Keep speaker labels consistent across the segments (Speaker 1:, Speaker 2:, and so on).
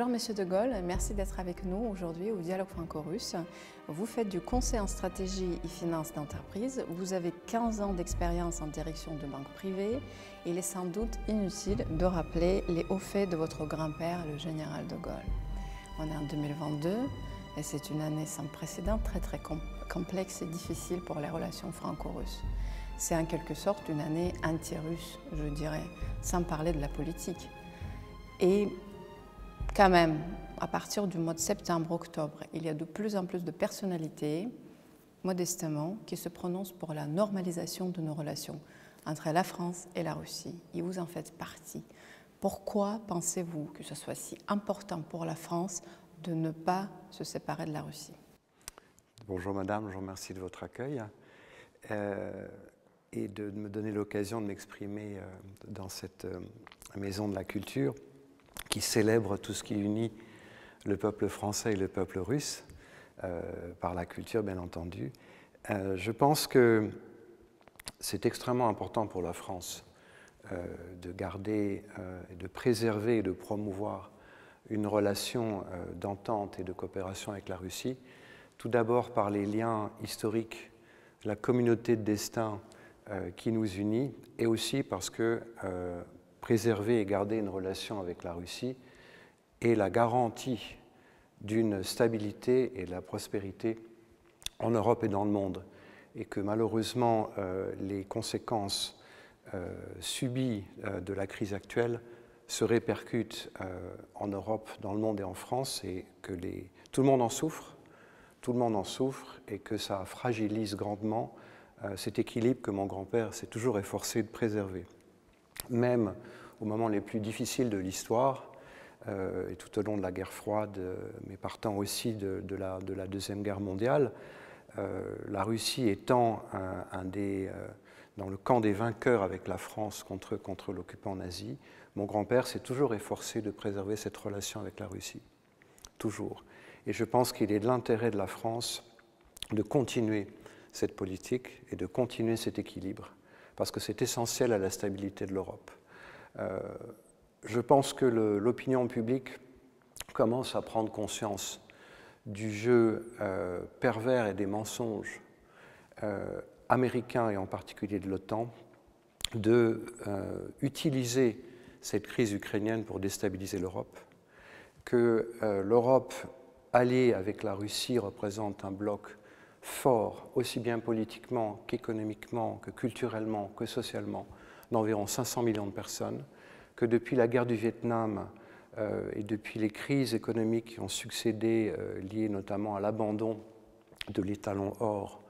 Speaker 1: Bonjour Monsieur De Gaulle, merci d'être avec nous aujourd'hui au Dialogue franco-russe. Vous faites du conseil en stratégie et finance d'entreprise. Vous avez 15 ans d'expérience en direction de banque privée. Il est sans doute inutile de rappeler les hauts faits de votre grand-père, le général De Gaulle. On est en 2022 et c'est une année sans précédent, très très complexe et difficile pour les relations franco-russes. C'est en quelque sorte une année anti-russe, je dirais, sans parler de la politique. Quand même, à partir du mois de septembre-octobre, il y a de plus en plus de personnalités, modestement, qui se prononcent pour la normalisation de nos relations entre la France et la Russie. Et vous en faites partie. Pourquoi pensez-vous que ce soit si important pour la France de ne pas se séparer de la Russie?
Speaker 2: Bonjour Madame, je vous remercie de votre accueil euh, et de me donner l'occasion de m'exprimer euh, dans cette euh, maison de la culture qui célèbre tout ce qui unit le peuple français et le peuple russe, euh, par la culture bien entendu. Euh, je pense que c'est extrêmement important pour la France euh, de garder, de préserver et de promouvoir une relation d'entente et de coopération avec la Russie, tout d'abord par les liens historiques, la communauté de destin qui nous unit, et aussi parce que préserver et garder une relation avec la Russie est la garantie d'une stabilité et de la prospérité en Europe et dans le monde. Et que malheureusement, euh, les conséquences euh, subies euh, de la crise actuelle se répercutent en Europe, dans le monde et en France, et que tout le monde en souffre, tout le monde en souffre, et que ça fragilise grandement cet équilibre que mon grand-père s'est toujours efforcé de préserver même aux moments les plus difficiles de l'histoire, euh, et tout au long de la guerre froide, euh, mais partant aussi de, la, Deuxième Guerre mondiale, euh, la Russie étant dans le camp des vainqueurs avec la France contre, contre l'occupant nazi, mon grand-père s'est toujours efforcé de préserver cette relation avec la Russie. Toujours. Et je pense qu'il est de l'intérêt de la France de continuer cette politique et de continuer cet équilibre parce que c'est essentiel à la stabilité de l'Europe. Euh, je pense que l'opinion publique commence à prendre conscience du jeu euh, pervers et des mensonges euh, américains et en particulier de l'OTAN de utiliser cette crise ukrainienne pour déstabiliser l'Europe, que l'Europe alliée avec la Russie représente un bloc fort, aussi bien politiquement qu'économiquement, que culturellement, que socialement, d'environ 500 millions de personnes, que depuis la guerre du Vietnam euh, et depuis les crises économiques qui ont succédé, euh, liées notamment à l'abandon de l'étalon or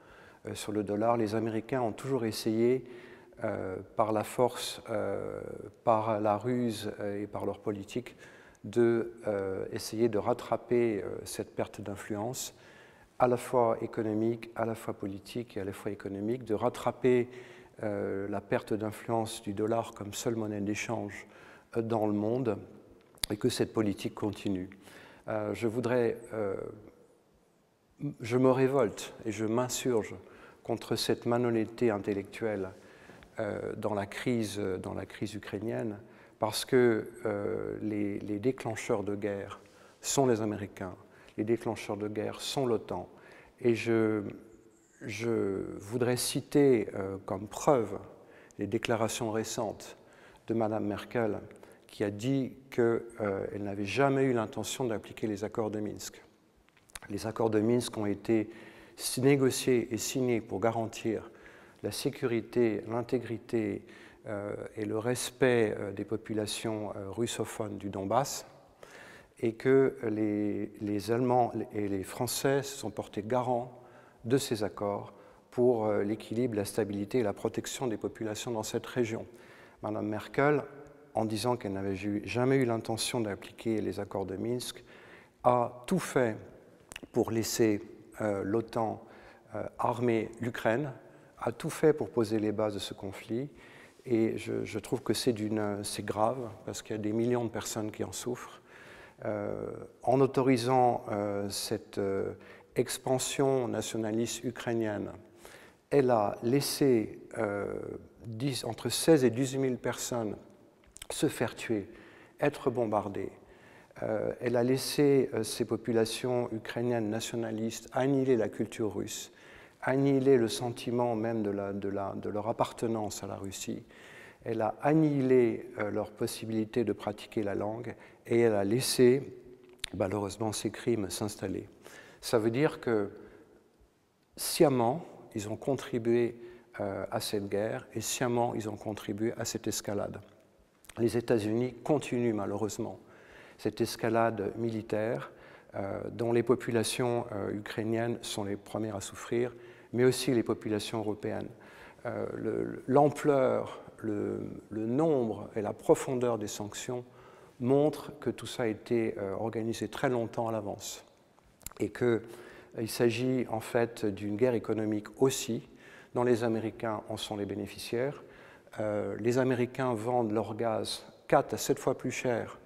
Speaker 2: euh, sur le dollar, les Américains ont toujours essayé, par la force, par la ruse et par leur politique, d'essayer de, de rattraper cette perte d'influence à la fois économique, à la fois politique et à la fois économique, de rattraper euh, la perte d'influence du dollar comme seule monnaie d'échange euh, dans le monde et que cette politique continue. Euh, je voudrais, je me révolte et je m'insurge contre cette malhonnêteté intellectuelle dans, la crise, dans la crise ukrainienne parce que les, les déclencheurs de guerre sont les Américains, les déclencheurs de guerre sont l'OTAN. Et je, voudrais citer euh, comme preuve les déclarations récentes de Mme Merkel, qui a dit qu'elle euh, n'avait jamais eu l'intention d'appliquer les accords de Minsk. Les accords de Minsk ont été négociés et signés pour garantir la sécurité, l'intégrité euh, et le respect des populations russophones du Donbass et que les, Allemands et les Français se sont portés garants de ces accords pour euh, l'équilibre, la stabilité et la protection des populations dans cette région. Madame Merkel, en disant qu'elle n'avait jamais eu l'intention d'appliquer les accords de Minsk, a tout fait pour laisser euh, l'OTAN euh, armer l'Ukraine, a tout fait pour poser les bases de ce conflit. Et je, je trouve que c'est grave parce qu'il y a des millions de personnes qui en souffrent. Euh, en autorisant euh, cette euh, expansion nationaliste ukrainienne, elle a laissé entre 16 et 18 000 personnes se faire tuer, être bombardées, elle a laissé ces populations ukrainiennes nationalistes annihiler la culture russe, annihiler le sentiment même de, de leur appartenance à la Russie. Elle a annihilé leur possibilité de pratiquer la langue et elle a laissé malheureusement ces crimes s'installer. Ça veut dire que sciemment, ils ont contribué euh, à cette guerre et sciemment, ils ont contribué à cette escalade. Les États-Unis continuent malheureusement cette escalade militaire euh, dont les populations euh, ukrainiennes sont les premières à souffrir, mais aussi les populations européennes. L'ampleur, le, le, nombre et la profondeur des sanctions montrent que tout ça a été organisé très longtemps à l'avance et qu'il s'agit en fait d'une guerre économique aussi, dont les Américains en sont les bénéficiaires. Euh, les Américains vendent leur gaz 4 à 7 fois plus cher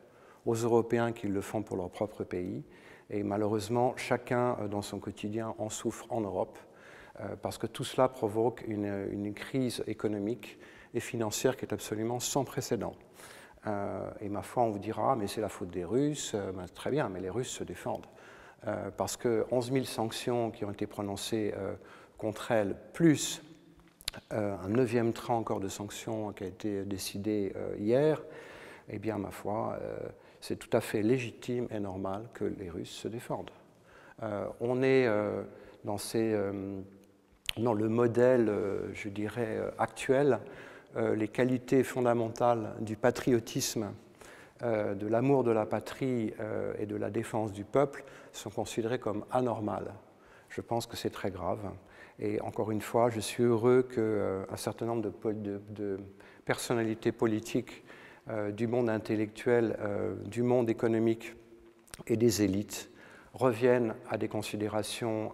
Speaker 2: aux Européens qu'ils le font pour leur propre pays. Et malheureusement, chacun euh, dans son quotidien en souffre en Europe, euh, parce que tout cela provoque une, crise économique et financière qui est absolument sans précédent. Et ma foi, on vous dira, mais c'est la faute des Russes. Ben, très bien, mais les Russes se défendent. Euh, parce que 11 000 sanctions qui ont été prononcées euh, contre elle, plus euh, un neuvième train encore de sanctions qui a été décidé hier, eh bien, ma foi, c'est tout à fait légitime et normal que les Russes se défendent. on est dans, le modèle, je dirais, actuel, les qualités fondamentales du patriotisme euh, de l'amour de la patrie euh, et de la défense du peuple sont considérés comme anormales. Je pense que c'est très grave. Et encore une fois, je suis heureux qu'un euh, certain nombre de, personnalités politiques du monde intellectuel, du monde économique et des élites reviennent à des considérations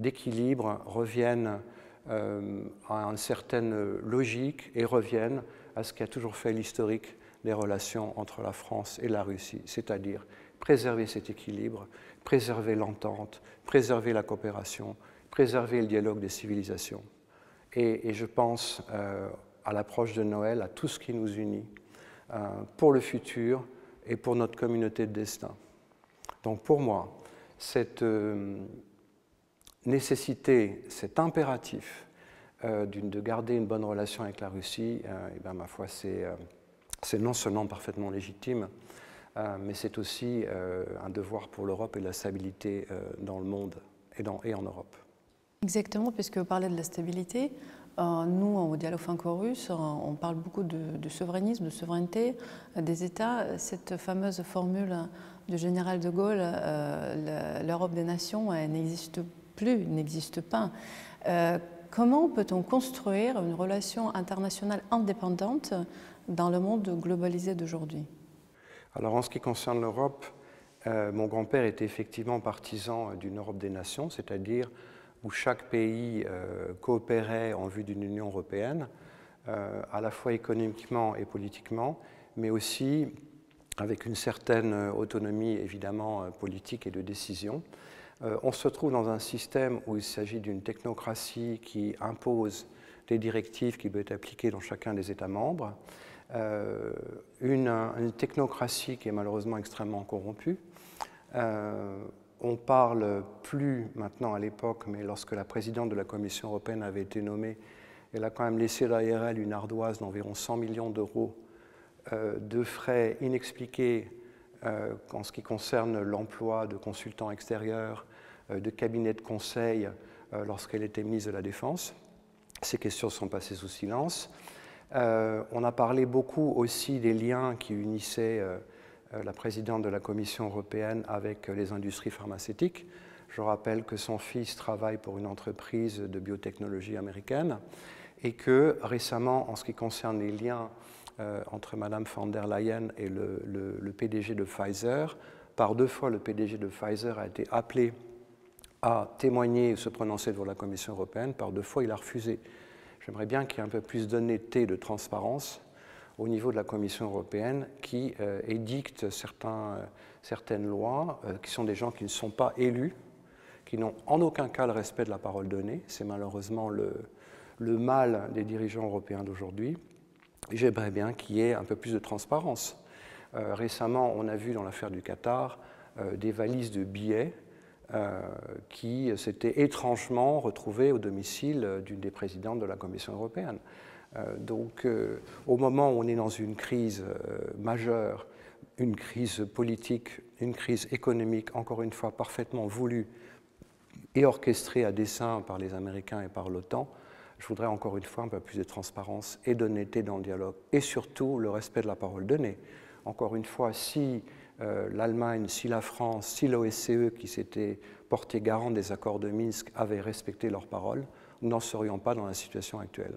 Speaker 2: d'équilibre, reviennent à une certaine logique et reviennent à ce qui a toujours fait l'historique les relations entre la France et la Russie, c'est-à-dire préserver cet équilibre, préserver l'entente, préserver la coopération, préserver le dialogue des civilisations. Et, je pense euh, à l'approche de Noël, à tout ce qui nous unit euh, pour le futur et pour notre communauté de destin. Donc pour moi, cette euh, nécessité, cet impératif de garder une bonne relation avec la Russie, et eh bien, ma foi, c'est c'est non seulement parfaitement légitime, euh, mais c'est aussi euh, un devoir pour l'Europe et la stabilité euh, dans le monde et, et, en Europe.
Speaker 1: Exactement, puisque vous parlez de la stabilité. nous, au dialogue franco-russe, on parle beaucoup de, souverainisme, de souveraineté des États. Cette fameuse formule du général de Gaulle, l'Europe des nations, n'existe plus, n'existe pas. comment peut-on construire une relation internationale indépendante dans le monde globalisé d'aujourd'hui?
Speaker 2: Alors en ce qui concerne l'Europe, euh, mon grand-père était effectivement partisan d'une Europe des nations, c'est-à-dire où chaque pays euh, coopérait en vue d'une Union européenne, euh, à la fois économiquement et politiquement, mais aussi avec une certaine autonomie évidemment politique et de décision. On se trouve dans un système où il s'agit d'une technocratie qui impose des directives qui peuvent être appliquées dans chacun des États membres, euh, une, technocratie qui est malheureusement extrêmement corrompue. Euh, on parle plus maintenant à l'époque, mais lorsque la présidente de la Commission européenne avait été nommée, elle a quand même laissé derrière elle une ardoise d'environ 100 millions d'euros euh, de frais inexpliqués en ce qui concerne l'emploi de consultants extérieurs, de cabinets de conseil lorsqu'elle était ministre de la Défense. Ces questions sont passées sous silence. Euh, on a parlé beaucoup aussi des liens qui unissaient euh, euh, la présidente de la Commission européenne avec les industries pharmaceutiques. Je rappelle que son fils travaille pour une entreprise de biotechnologie américaine et que récemment, en ce qui concerne les liens entre Mme von der Leyen et le, PDG de Pfizer, par deux fois le PDG de Pfizer a été appelé à témoigner et se prononcer devant la Commission européenne, par deux fois il a refusé. J'aimerais bien qu'il y ait un peu plus d'honnêteté, de transparence au niveau de la Commission européenne qui euh, édicte euh, certaines lois, euh, qui sont des gens qui ne sont pas élus, qui n'ont en aucun cas le respect de la parole donnée. C'est malheureusement le, mal des dirigeants européens d'aujourd'hui. J'aimerais bien qu'il y ait un peu plus de transparence. récemment, on a vu dans l'affaire du Qatar des valises de billets qui s'étaient étrangement retrouvées au domicile d'une des présidentes de la Commission européenne. donc, au moment où on est dans une crise majeure, une crise politique, une crise économique, encore une fois parfaitement voulue et orchestrée à dessein par les Américains et par l'OTAN, je voudrais encore une fois un peu plus de transparence et d'honnêteté dans le dialogue et surtout le respect de la parole donnée. Encore une fois, si euh, l'Allemagne, si la France, si l'OSCE qui s'était porté garant des accords de Minsk avaient respecté leurs paroles, nous n'en serions pas dans la situation actuelle.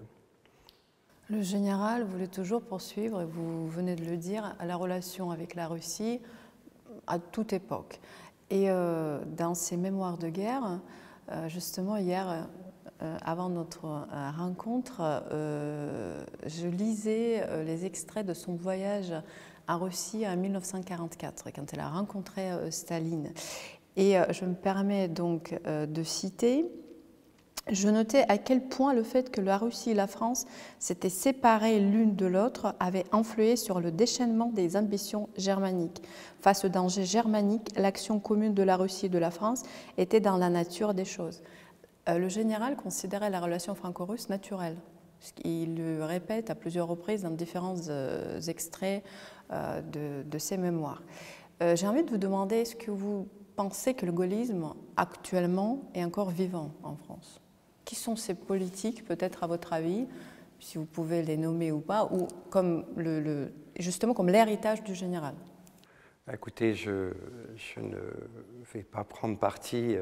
Speaker 1: Le général voulait toujours poursuivre, et vous venez de le dire, la relation avec la Russie à toute époque. Et euh, dans ses mémoires de guerre, euh, justement hier, avant notre euh, rencontre, euh, je lisais les extraits de son voyage en Russie en 1944, quand elle a rencontré Staline. Et je me permets donc de citer je notais à quel point le fait que la Russie et la France s'étaient séparées l'une de l'autre avait influé sur le déchaînement des ambitions germaniques. Face au danger germanique, l'action commune de la Russie et de la France était dans la nature des choses. Euh, le général considérait la relation franco-russe naturelle. Il le répète à plusieurs reprises dans différents euh, extraits euh, de, ses mémoires. J'ai envie de vous demander, est-ce que vous pensez que le gaullisme actuellement est encore vivant en France? Qui sont ces politiques, peut-être à votre avis, si vous pouvez les nommer ou pas, ou comme justement comme l'héritage du général?
Speaker 2: Écoutez, je, ne vais pas prendre parti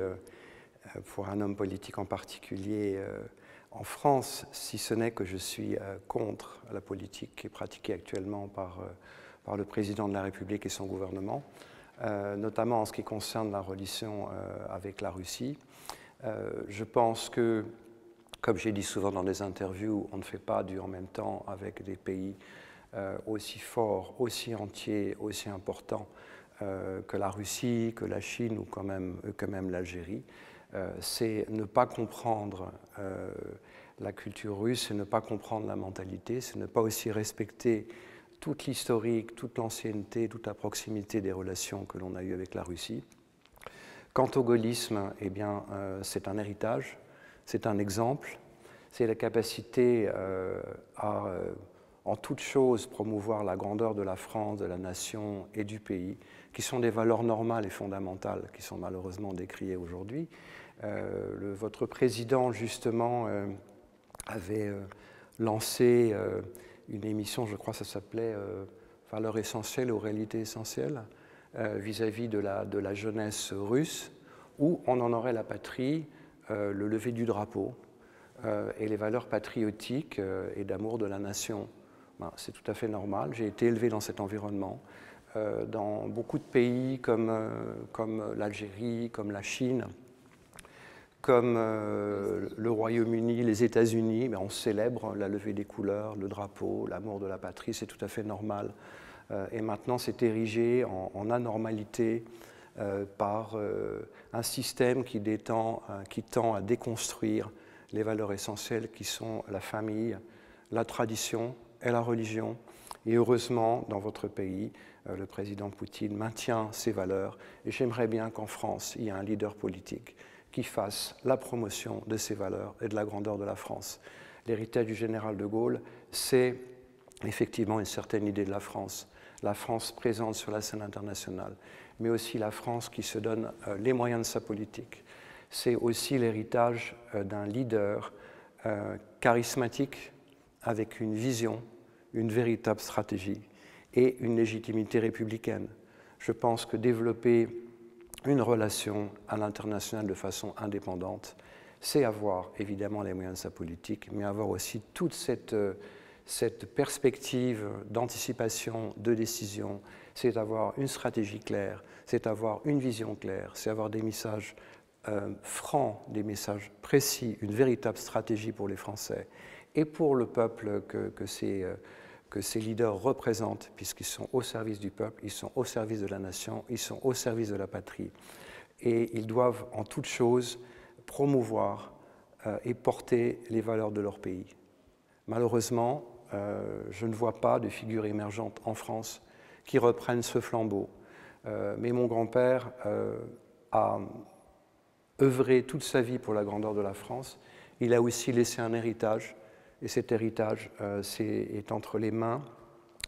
Speaker 2: pour un homme politique en particulier euh, en France, si ce n'est que je suis euh, contre la politique qui est pratiquée actuellement par, le président de la République et son gouvernement, notamment en ce qui concerne la relation avec la Russie. je pense que, comme j'ai dit souvent dans des interviews, on ne fait pas du en même temps avec des pays aussi forts, aussi entiers, aussi importants que la Russie, que la Chine ou quand même l'Algérie. Euh, c'est ne pas comprendre euh, la culture russe, c'est ne pas comprendre la mentalité, c'est ne pas aussi respecter toute l'historique, toute l'ancienneté, toute la proximité des relations que l'on a eues avec la Russie. Quant au gaullisme, eh bien, euh, c'est un héritage, c'est un exemple, c'est la capacité à, en toute chose, promouvoir la grandeur de la France, de la nation et du pays, qui sont des valeurs normales et fondamentales, qui sont malheureusement décriées aujourd'hui, euh, votre président, justement, euh, avait euh, lancé une émission, je crois que ça s'appelait Valeurs essentielles ou réalités essentielles, vis-à-vis de, la, jeunesse russe, où on en aurait la patrie, le lever du drapeau et les valeurs patriotiques et d'amour de la nation. Ben, c'est tout à fait normal. J'ai été élevé dans cet environnement. dans beaucoup de pays comme l'Algérie, comme la Chine, comme euh, le Royaume-Uni, les États-Unis, on célèbre la levée des couleurs, le drapeau, l'amour de la patrie, c'est tout à fait normal. Euh, et maintenant, c'est érigé en, anormalité euh, par un système qui, qui tend à déconstruire les valeurs essentielles qui sont la famille, la tradition et la religion. Et heureusement, dans votre pays, le président Poutine maintient ces valeurs. Et j'aimerais bien qu'en France, il y ait un leader politique qui fasse la promotion de ces valeurs et de la grandeur de la France. L'héritage du général de Gaulle, c'est effectivement une certaine idée de la France, la France présente sur la scène internationale, mais aussi la France qui se donne euh, les moyens de sa politique. C'est aussi l'héritage euh, d'un leader euh, charismatique avec une vision, une véritable stratégie et une légitimité républicaine. Je pense que développer une relation à l'international de façon indépendante, c'est avoir évidemment les moyens de sa politique, mais avoir aussi toute cette, euh, cette perspective d'anticipation, de décision, c'est avoir une stratégie claire, c'est avoir une vision claire, c'est avoir des messages euh, francs, des messages précis, une véritable stratégie pour les Français et pour le peuple que, que c'est. Euh, que ces leaders représentent, puisqu'ils sont au service du peuple, ils sont au service de la nation, ils sont au service de la patrie. Et ils doivent en toute chose promouvoir euh, et porter les valeurs de leur pays. Malheureusement, euh, je ne vois pas de figure émergente en France qui reprennent ce flambeau. mais mon grand-père a œuvré toute sa vie pour la grandeur de la France. Il a aussi laissé un héritage, et cet héritage est entre les mains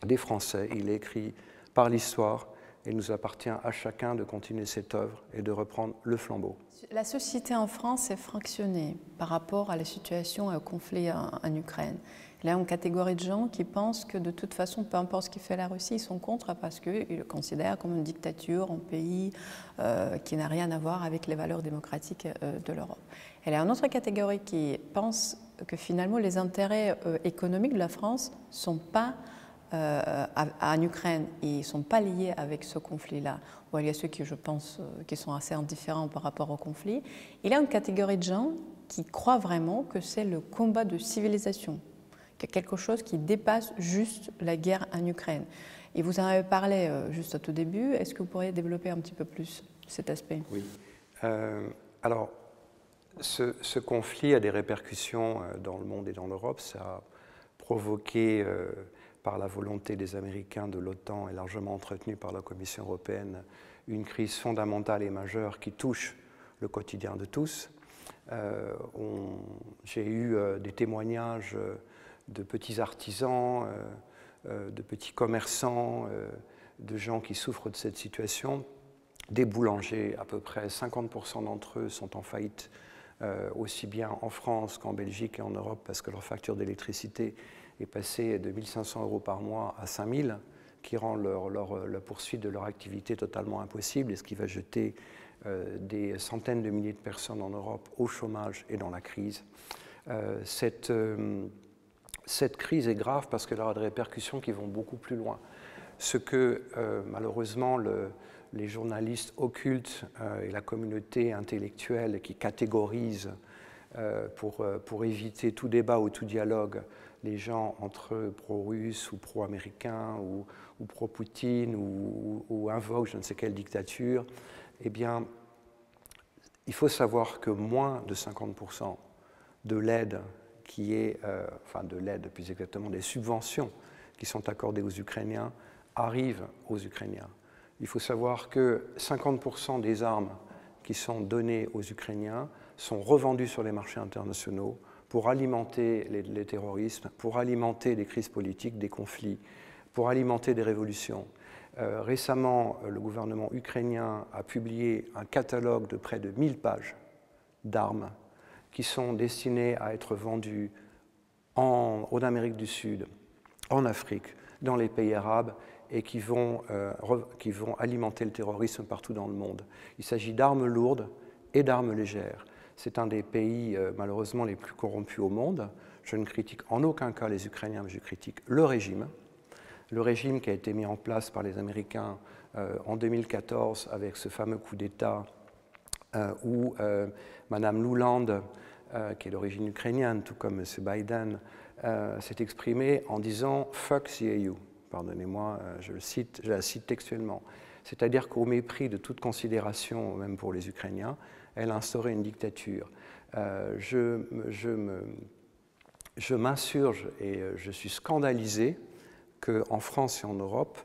Speaker 2: des Français. Il est écrit par l'histoire, et nous appartient à chacun de continuer cette œuvre et de reprendre le flambeau.
Speaker 1: La société en France est fractionnée par rapport à la situation et au conflit en, Ukraine. Il y a une catégorie de gens qui pensent que de toute façon, peu importe ce qui fait la Russie, ils sont contre parce qu'ils le considèrent comme une dictature, un pays euh, qui n'a rien à voir avec les valeurs démocratiques euh, de l'Europe. Il y a une autre catégorie qui pense que finalement les intérêts euh, économiques de la France ne sont pas euh, en Ukraine ils ne sont pas liés avec ce conflit-là. il y a ceux qui, je pense, euh, qui sont assez indifférents par rapport au conflit. Il y a une catégorie de gens qui croient vraiment que c'est le combat de civilisation, qu'il y a quelque chose qui dépasse juste la guerre en Ukraine. Et vous en avez parlé euh, juste au tout début. Est-ce que vous pourriez développer un petit peu plus cet aspect?
Speaker 2: Oui. alors, ce, conflit a des répercussions dans le monde et dans l'Europe. Ça a provoqué par la volonté des Américains de l'OTAN et largement entretenue par la Commission européenne, une crise fondamentale et majeure qui touche le quotidien de tous. Euh, j'ai eu euh, des témoignages euh, de petits artisans, de petits commerçants, de gens qui souffrent de cette situation. Des boulangers, à peu près 50% d'entre eux sont en faillite, aussi bien en France qu'en Belgique et en Europe, parce que leur facture d'électricité est passé de 1500 euros par mois à 5000, qui rend la poursuite de leur activité totalement impossible et ce qui va jeter euh, des centaines de milliers de personnes en Europe au chômage et dans la crise. Euh, cette, euh, cette, crise est grave parce qu'elle aura des répercussions qui vont beaucoup plus loin. Ce que malheureusement le, les journalistes occultes et la communauté intellectuelle qui catégorise pour, pour éviter tout débat ou tout dialogue les gens entre pro-russes ou pro-américains ou, pro-Poutine ou, invoquent je ne sais quelle dictature, eh bien, il faut savoir que moins de 50% de l'aide qui est, euh, enfin de l'aide plus exactement, des subventions qui sont accordées aux Ukrainiens arrivent aux Ukrainiens. Il faut savoir que 50% des armes qui sont données aux Ukrainiens sont revendues sur les marchés internationaux pour alimenter les, terrorismes, pour alimenter des crises politiques, des conflits, pour alimenter des révolutions. Euh, récemment, le gouvernement ukrainien a publié un catalogue de près de 1000 pages d'armes qui sont destinées à être vendues en, Amérique du Sud, en Afrique, dans les pays arabes et qui vont, euh, qui vont alimenter le terrorisme partout dans le monde. Il s'agit d'armes lourdes et d'armes légères. C'est un des pays euh, malheureusement les plus corrompus au monde. Je ne critique en aucun cas les Ukrainiens, mais je critique le régime. Le régime qui a été mis en place par les Américains euh, en 2014 avec ce fameux coup d'État où Mme Luland, qui est d'origine ukrainienne, tout comme M. Biden, s'est exprimée en disant Fuck EU. Pardonnez-moi, cite, je la cite textuellement. C'est-à-dire qu'au mépris de toute considération, même pour les Ukrainiens, elle a instauré une dictature. Euh, je, m'insurge et euh, je suis scandalisé qu'en France et en Europe,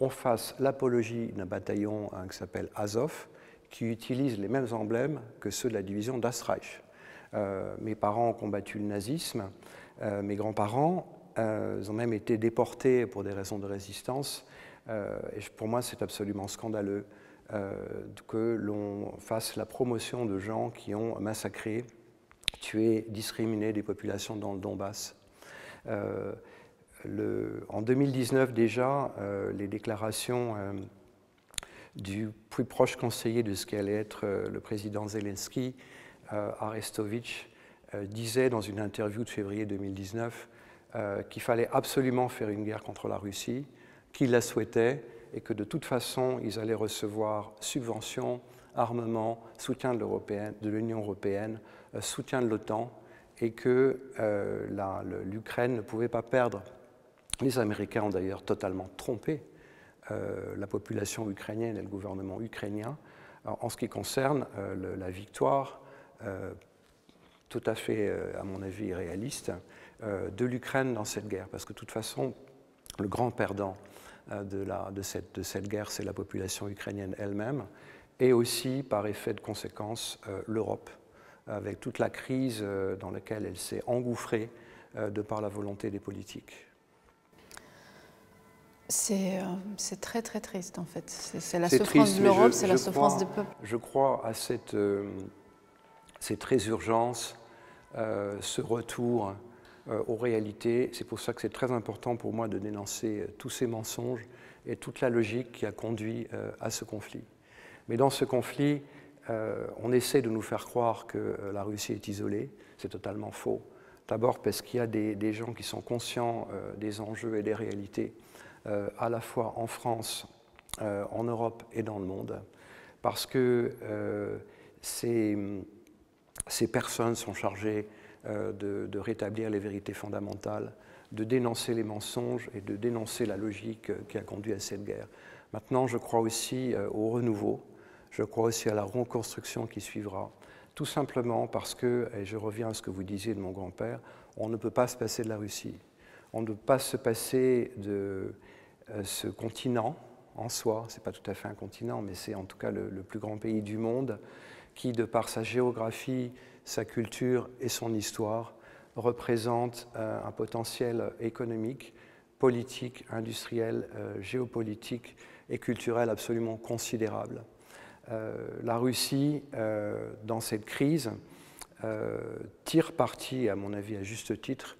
Speaker 2: on fasse l'apologie d'un bataillon hein, qui s'appelle Azov, qui utilise les mêmes emblèmes que ceux de la division d'Asreich. Euh, mes parents ont combattu le nazisme, mes grands-parents ont même été déportés pour des raisons de résistance, et pour moi c'est absolument scandaleux. Euh, que l'on fasse la promotion de gens qui ont massacré, tué, discriminé des populations dans le Donbass. Euh, en 2019 déjà, euh, les déclarations du plus proche conseiller de ce qu'allait être le président Zelensky, Arestovitch, disait dans une interview de février 2019 qu'il fallait absolument faire une guerre contre la Russie, qu'il la souhaitait, et que de toute façon, ils allaient recevoir subventions, armements, soutien de l'Union européenne, euh, soutien de l'OTAN, et que euh, l'Ukraine ne pouvait pas perdre. Les Américains ont d'ailleurs totalement trompé euh, la population ukrainienne et le gouvernement ukrainien en ce qui concerne la victoire tout à fait, à mon avis, réaliste de l'Ukraine dans cette guerre. Parce que de toute façon, le grand perdant de, la, de, cette, de, cette, guerre, c'est la population ukrainienne elle-même, et aussi, par effet de conséquence, l'Europe, avec toute la crise dans laquelle elle s'est engouffrée de par la volonté des politiques.
Speaker 1: C'est très très triste en fait. C'est la souffrance de l'Europe, c'est la souffrance des peuples.
Speaker 2: Je crois à cette, cette résurgence, ce retour euh, aux réalités. C'est pour ça que c'est très important pour moi de dénoncer euh, tous ces mensonges et toute la logique qui a conduit euh, à ce conflit. Mais dans ce conflit, on essaie de nous faire croire que la Russie est isolée. C'est totalement faux. D'abord parce qu'il y a des, gens qui sont conscients des enjeux et des réalités, à la fois en France, en Europe et dans le monde. Parce que ces, ces personnes sont chargées euh, de, rétablir les vérités fondamentales, de dénoncer les mensonges et de dénoncer la logique euh, qui a conduit à cette guerre. Maintenant, je crois aussi euh, au renouveau, je crois aussi à la reconstruction qui suivra, tout simplement parce que, et je reviens à ce que vous disiez de mon grand-père, on ne peut pas se passer de la Russie. On ne peut pas se passer de ce continent en soi, ce n'est pas tout à fait un continent, mais c'est en tout cas le, le, plus grand pays du monde, qui, de par sa géographie, sa culture et son histoire représentent euh, un potentiel économique, politique, industriel, euh, géopolitique et culturel absolument considérable. Euh, la Russie, dans cette crise, tire parti, à mon avis à juste titre,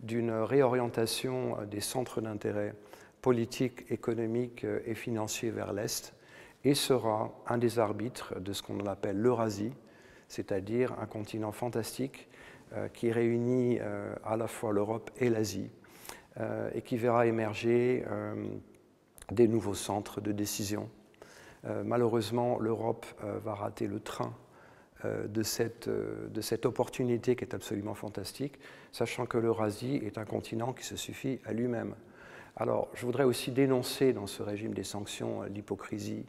Speaker 2: d'une réorientation des centres d'intérêt politiques, économiques et financiers vers l'Est et sera un des arbitres de ce qu'on appelle l'Eurasie, c'est-à-dire un continent fantastique euh, qui réunit euh, à la fois l'Europe et l'Asie euh, et qui verra émerger des nouveaux centres de décision. malheureusement, l'Europe va rater le train de cette, de, cette, opportunité qui est absolument fantastique, sachant que l'Eurasie est un continent qui se suffit à lui-même. Alors, je voudrais aussi dénoncer dans ce régime des sanctions l'hypocrisie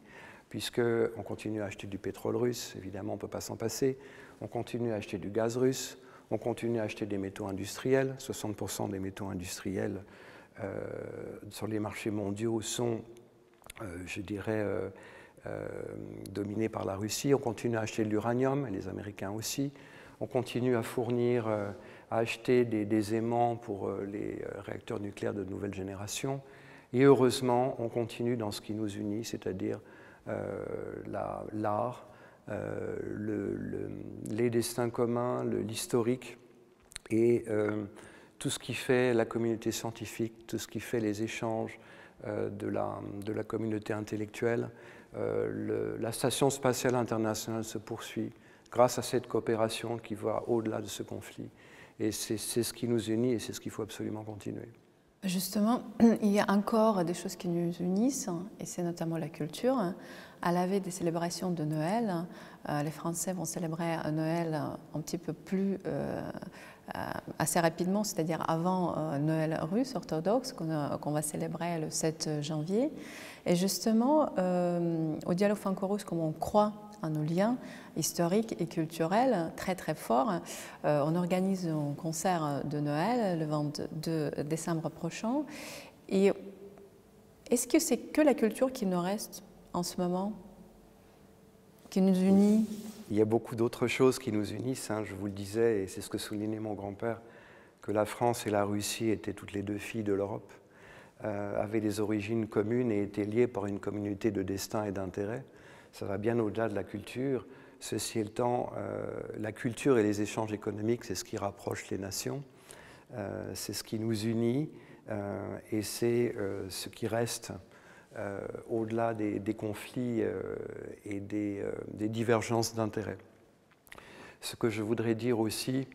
Speaker 2: puisqu'on continue à acheter du pétrole russe, évidemment on ne peut pas s'en passer, on continue à acheter du gaz russe, on continue à acheter des métaux industriels, 60% des métaux industriels euh, sur les marchés mondiaux sont, euh, je dirais, euh, dominés par la Russie, on continue à acheter de l'uranium, les Américains aussi, on continue à fournir, à acheter des aimants pour les réacteurs nucléaires de nouvelle génération, et heureusement, on continue dans ce qui nous unit, c'est-à-dire euh, l'art, euh, le, les destins communs, l'historique et euh, tout ce qui fait la communauté scientifique, tout ce qui fait les échanges de la communauté intellectuelle. la Station spatiale internationale se poursuit grâce à cette coopération qui va au-delà de ce conflit. Et c'est ce qui nous unit et c'est ce qu'il faut absolument continuer.
Speaker 1: Justement, il y a encore des choses qui nous unissent, et c'est notamment la culture. À la veille des célébrations de Noël, euh, les Français vont célébrer Noël un petit peu plus euh, euh, assez rapidement, c'est-à-dire avant Noël russe orthodoxe qu'on va célébrer le 7 janvier. Et justement, au dialogue franco-russe, comme on croit à nos liens historiques et culturels très très forts. on organise un concert de Noël le 22 décembre prochain. Et est-ce que c'est que la culture qui nous reste en ce moment, qui nous unit?
Speaker 2: Il y a beaucoup d'autres choses qui nous unissent, hein, je vous le disais, et c'est ce que soulignait mon grand-père, que la France et la Russie étaient toutes les deux filles de l'Europe, euh, avaient des origines communes et étaient liées par une communauté de destin et d'intérêt. Ça va bien au-delà de la culture. Ceci étant, euh, la culture et les échanges économiques, c'est ce qui rapproche les nations, euh, c'est ce qui nous unit et c'est ce qui reste euh, au-delà des, conflits euh, et euh, des, divergences d'intérêts. Ce que je voudrais dire aussi,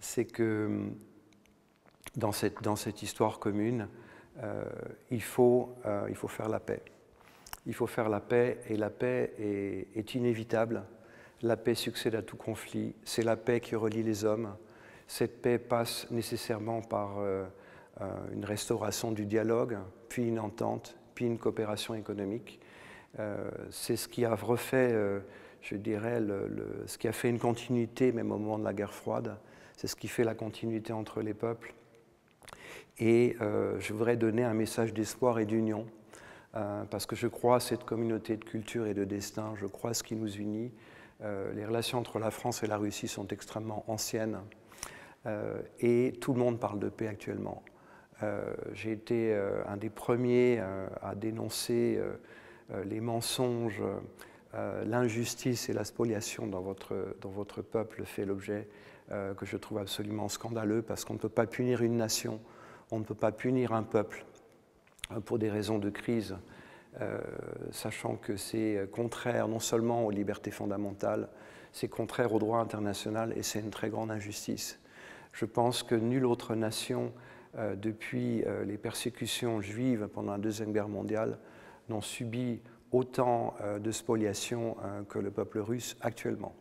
Speaker 2: c'est que dans cette, histoire commune, il, faut, faire la paix. Il faut faire la paix et la paix est, inévitable. La paix succède à tout conflit. C'est la paix qui relie les hommes. Cette paix passe nécessairement par une restauration du dialogue, puis une entente, puis une coopération économique. Euh, c'est ce qui a refait, euh, je dirais, ce qui a fait une continuité même au moment de la guerre froide. C'est ce qui fait la continuité entre les peuples. Et euh, je voudrais donner un message d'espoir et d'union parce que je crois à cette communauté de culture et de destin, je crois à ce qui nous unit. les relations entre la France et la Russie sont extrêmement anciennes et tout le monde parle de paix actuellement. J'ai été un des premiers à dénoncer les mensonges, l'injustice et la spoliation dans votre, votre peuple fait l'objet euh, que je trouve absolument scandaleux parce qu'on ne peut pas punir une nation, on ne peut pas punir un peuple euh, pour des raisons de crise, euh, sachant que c'est contraire non seulement aux libertés fondamentales, c'est contraire au droit international et c'est une très grande injustice. Je pense que nulle autre nation, depuis les persécutions juives pendant la Deuxième Guerre mondiale, n'ont subi autant de spoliation que le peuple russe actuellement.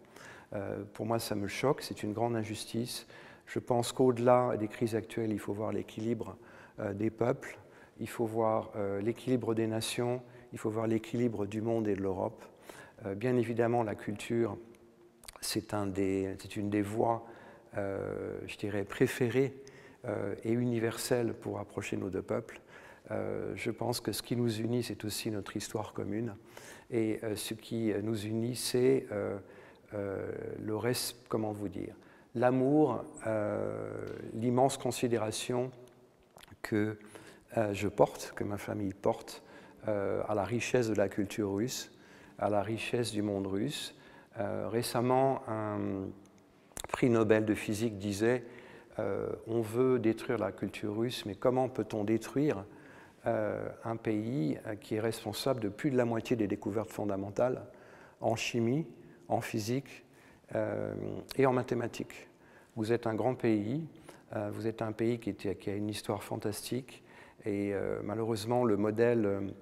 Speaker 2: Euh, pour moi, ça me choque, c'est une grande injustice. Je pense qu'au-delà des crises actuelles, il faut voir l'équilibre euh, des peuples, il faut voir euh, l'équilibre des nations, il faut voir l'équilibre du monde et de l'Europe. bien évidemment, la culture, c'est un une des voies, je dirais, préférées et universelles pour approcher nos deux peuples. je pense que ce qui nous unit, c'est aussi notre histoire commune. Et ce qui nous unit, c'est euh, le reste, comment vous dire, l'amour, euh, l'immense considération que euh, je porte, que ma famille porte à la richesse de la culture russe, à la richesse du monde russe. récemment, un prix Nobel de physique disait on veut détruire la culture russe, mais comment peut-on détruire un pays qui est responsable de plus de la moitié des découvertes fondamentales en chimie, en physique euh, et en mathématiques? Vous êtes un grand pays, euh, vous êtes un pays qui, a une histoire fantastique et euh, malheureusement le modèle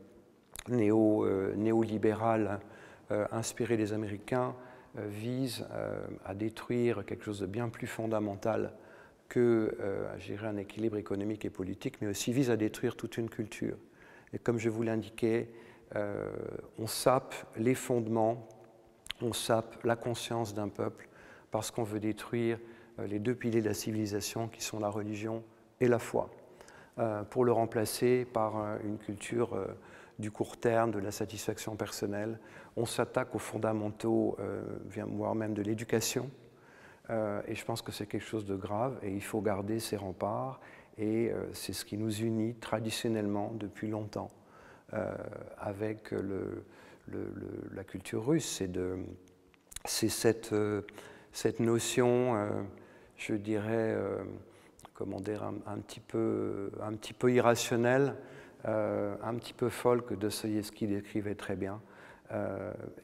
Speaker 2: néo, néolibéral inspiré des Américains vise à détruire quelque chose de bien plus fondamental que gérer un équilibre économique et politique, mais aussi vise à détruire toute une culture. Et comme je vous l'indiquais, on sape les fondements on sape la conscience d'un peuple parce qu'on veut détruire euh, les deux piliers de la civilisation qui sont la religion et la foi, euh, pour le remplacer par euh, une culture du court terme, de la satisfaction personnelle. On s'attaque aux fondamentaux, voire même de l'éducation, et je pense que c'est quelque chose de grave et il faut garder ces remparts, et c'est ce qui nous unit traditionnellement depuis longtemps avec la culture russe. C'est cette, euh, notion, euh, je dirais, euh, comment dire, un, petit peu, un irrationnelle, un petit peu folle que Dostoïevski décrivait très bien.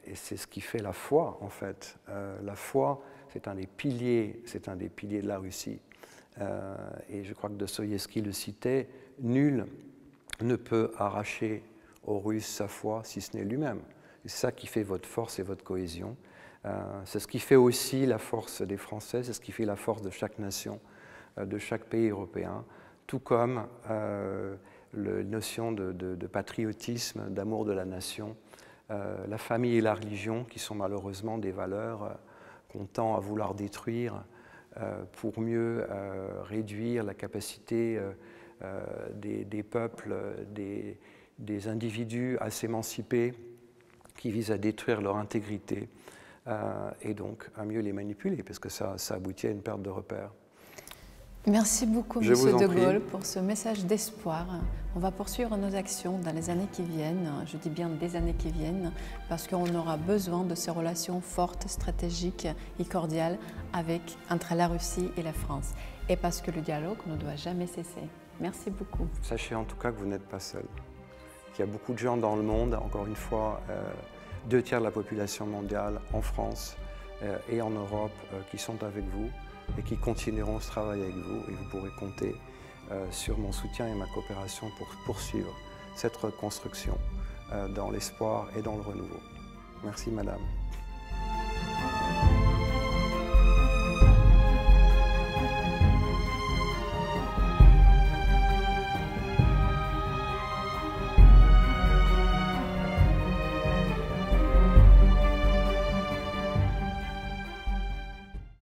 Speaker 2: et c'est ce qui fait la foi, en fait. la foi, c'est un des piliers, c'est un des piliers de la Russie. et je crois que Dostoïevski le citait, nul ne peut arracher aux Russes sa foi si ce n'est lui-même. C'est ça qui fait votre force et votre cohésion. Euh, c'est ce qui fait aussi la force des Français, c'est ce qui fait la force de chaque nation, euh, de chaque pays européen, tout comme euh, la notion de, patriotisme, d'amour de la nation, la famille et la religion, qui sont malheureusement des valeurs qu'on tend à vouloir détruire pour mieux réduire la capacité des, peuples, des, individus à s'émanciper qui visent à détruire leur intégrité euh, et donc à mieux les manipuler, parce que ça, ça aboutit à une perte de repères.
Speaker 1: Merci beaucoup, M. De Gaulle, pour ce message d'espoir. On va poursuivre nos actions dans les années qui viennent, je dis bien des années qui viennent, parce qu'on aura besoin de ces relations fortes, stratégiques et cordiales avec, entre la Russie et la France. Et parce que le dialogue ne doit jamais cesser. Merci beaucoup.
Speaker 2: Sachez en tout cas que vous n'êtes pas seul. Il y a beaucoup de gens dans le monde, encore une fois, euh, deux tiers de la population mondiale en France euh, et en Europe euh, qui sont avec vous et qui continueront ce travail avec vous et vous pourrez compter sur mon soutien et ma coopération pour poursuivre cette reconstruction dans l'espoir et dans le renouveau. Merci Madame.